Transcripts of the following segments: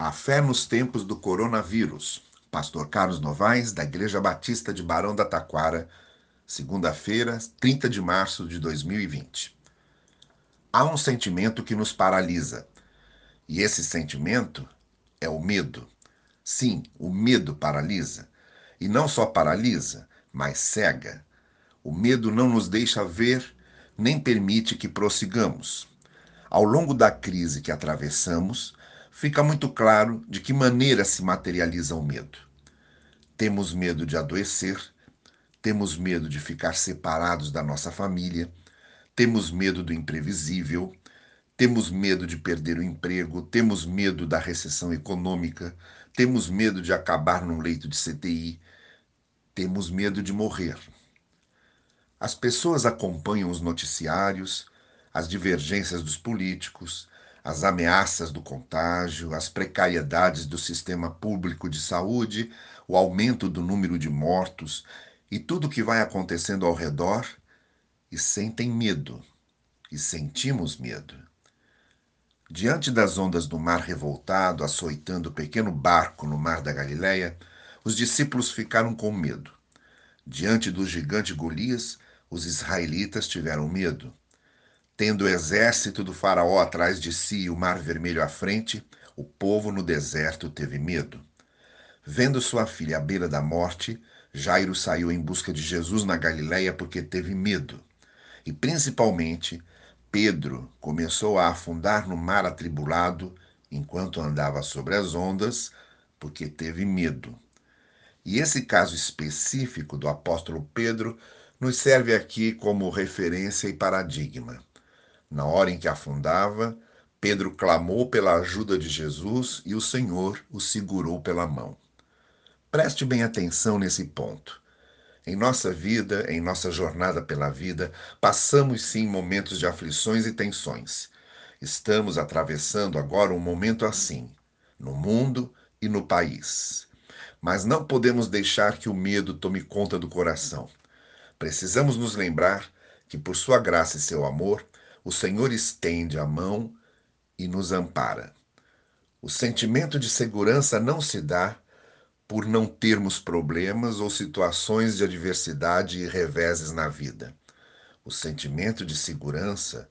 A fé nos tempos do coronavírus. Pastor Carlos Novaes, da Igreja Batista de Barão da Taquara, segunda-feira, 30 de março de 2020. Há um sentimento que nos paralisa, e esse sentimento é o medo. Sim, o medo paralisa. E não só paralisa, mas cega. O medo não nos deixa ver nem permite que prossigamos. Ao longo da crise que atravessamos, fica muito claro de que maneira se materializa o medo. Temos medo de adoecer, temos medo de ficar separados da nossa família, temos medo do imprevisível, temos medo de perder o emprego, temos medo da recessão econômica, temos medo de acabar num leito de CTI, temos medo de morrer. As pessoas acompanham os noticiários, as divergências dos políticos, as ameaças do contágio, as precariedades do sistema público de saúde, o aumento do número de mortos e tudo o que vai acontecendo ao redor e sentem medo. E sentimos medo. Diante das ondas do mar revoltado açoitando o pequeno barco no mar da Galileia, os discípulos ficaram com medo. Diante do gigante Golias, os israelitas tiveram medo. Tendo o exército do Faraó atrás de si e o Mar Vermelho à frente, o povo no deserto teve medo. Vendo sua filha à beira da morte, Jairo saiu em busca de Jesus na Galiléia porque teve medo. E principalmente, Pedro começou a afundar no mar atribulado enquanto andava sobre as ondas, porque teve medo. E esse caso específico do apóstolo Pedro nos serve aqui como referência e paradigma. Na hora em que afundava, Pedro clamou pela ajuda de Jesus e o Senhor o segurou pela mão. Preste bem atenção nesse ponto. Em nossa vida, em nossa jornada pela vida, passamos sim momentos de aflições e tensões. Estamos atravessando agora um momento assim, no mundo e no país. Mas não podemos deixar que o medo tome conta do coração. Precisamos nos lembrar que, por sua graça e seu amor, o Senhor estende a mão e nos ampara. O sentimento de segurança não se dá por não termos problemas ou situações de adversidade e reveses na vida. O sentimento de segurança,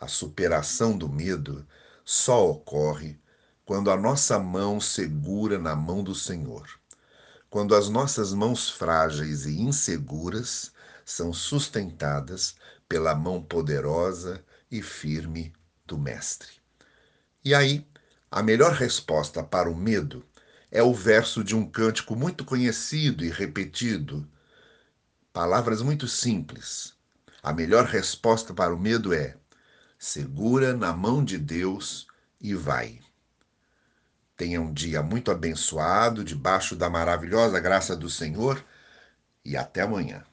a superação do medo, só ocorre quando a nossa mão segura na mão do Senhor. Quando as nossas mãos frágeis e inseguras são sustentadas pela mão poderosa e firme do Mestre. E aí, a melhor resposta para o medo é o verso de um cântico muito conhecido e repetido. Palavras muito simples. A melhor resposta para o medo é: segura na mão de Deus e vai. Tenha um dia muito abençoado, debaixo da maravilhosa graça do Senhor, e até amanhã.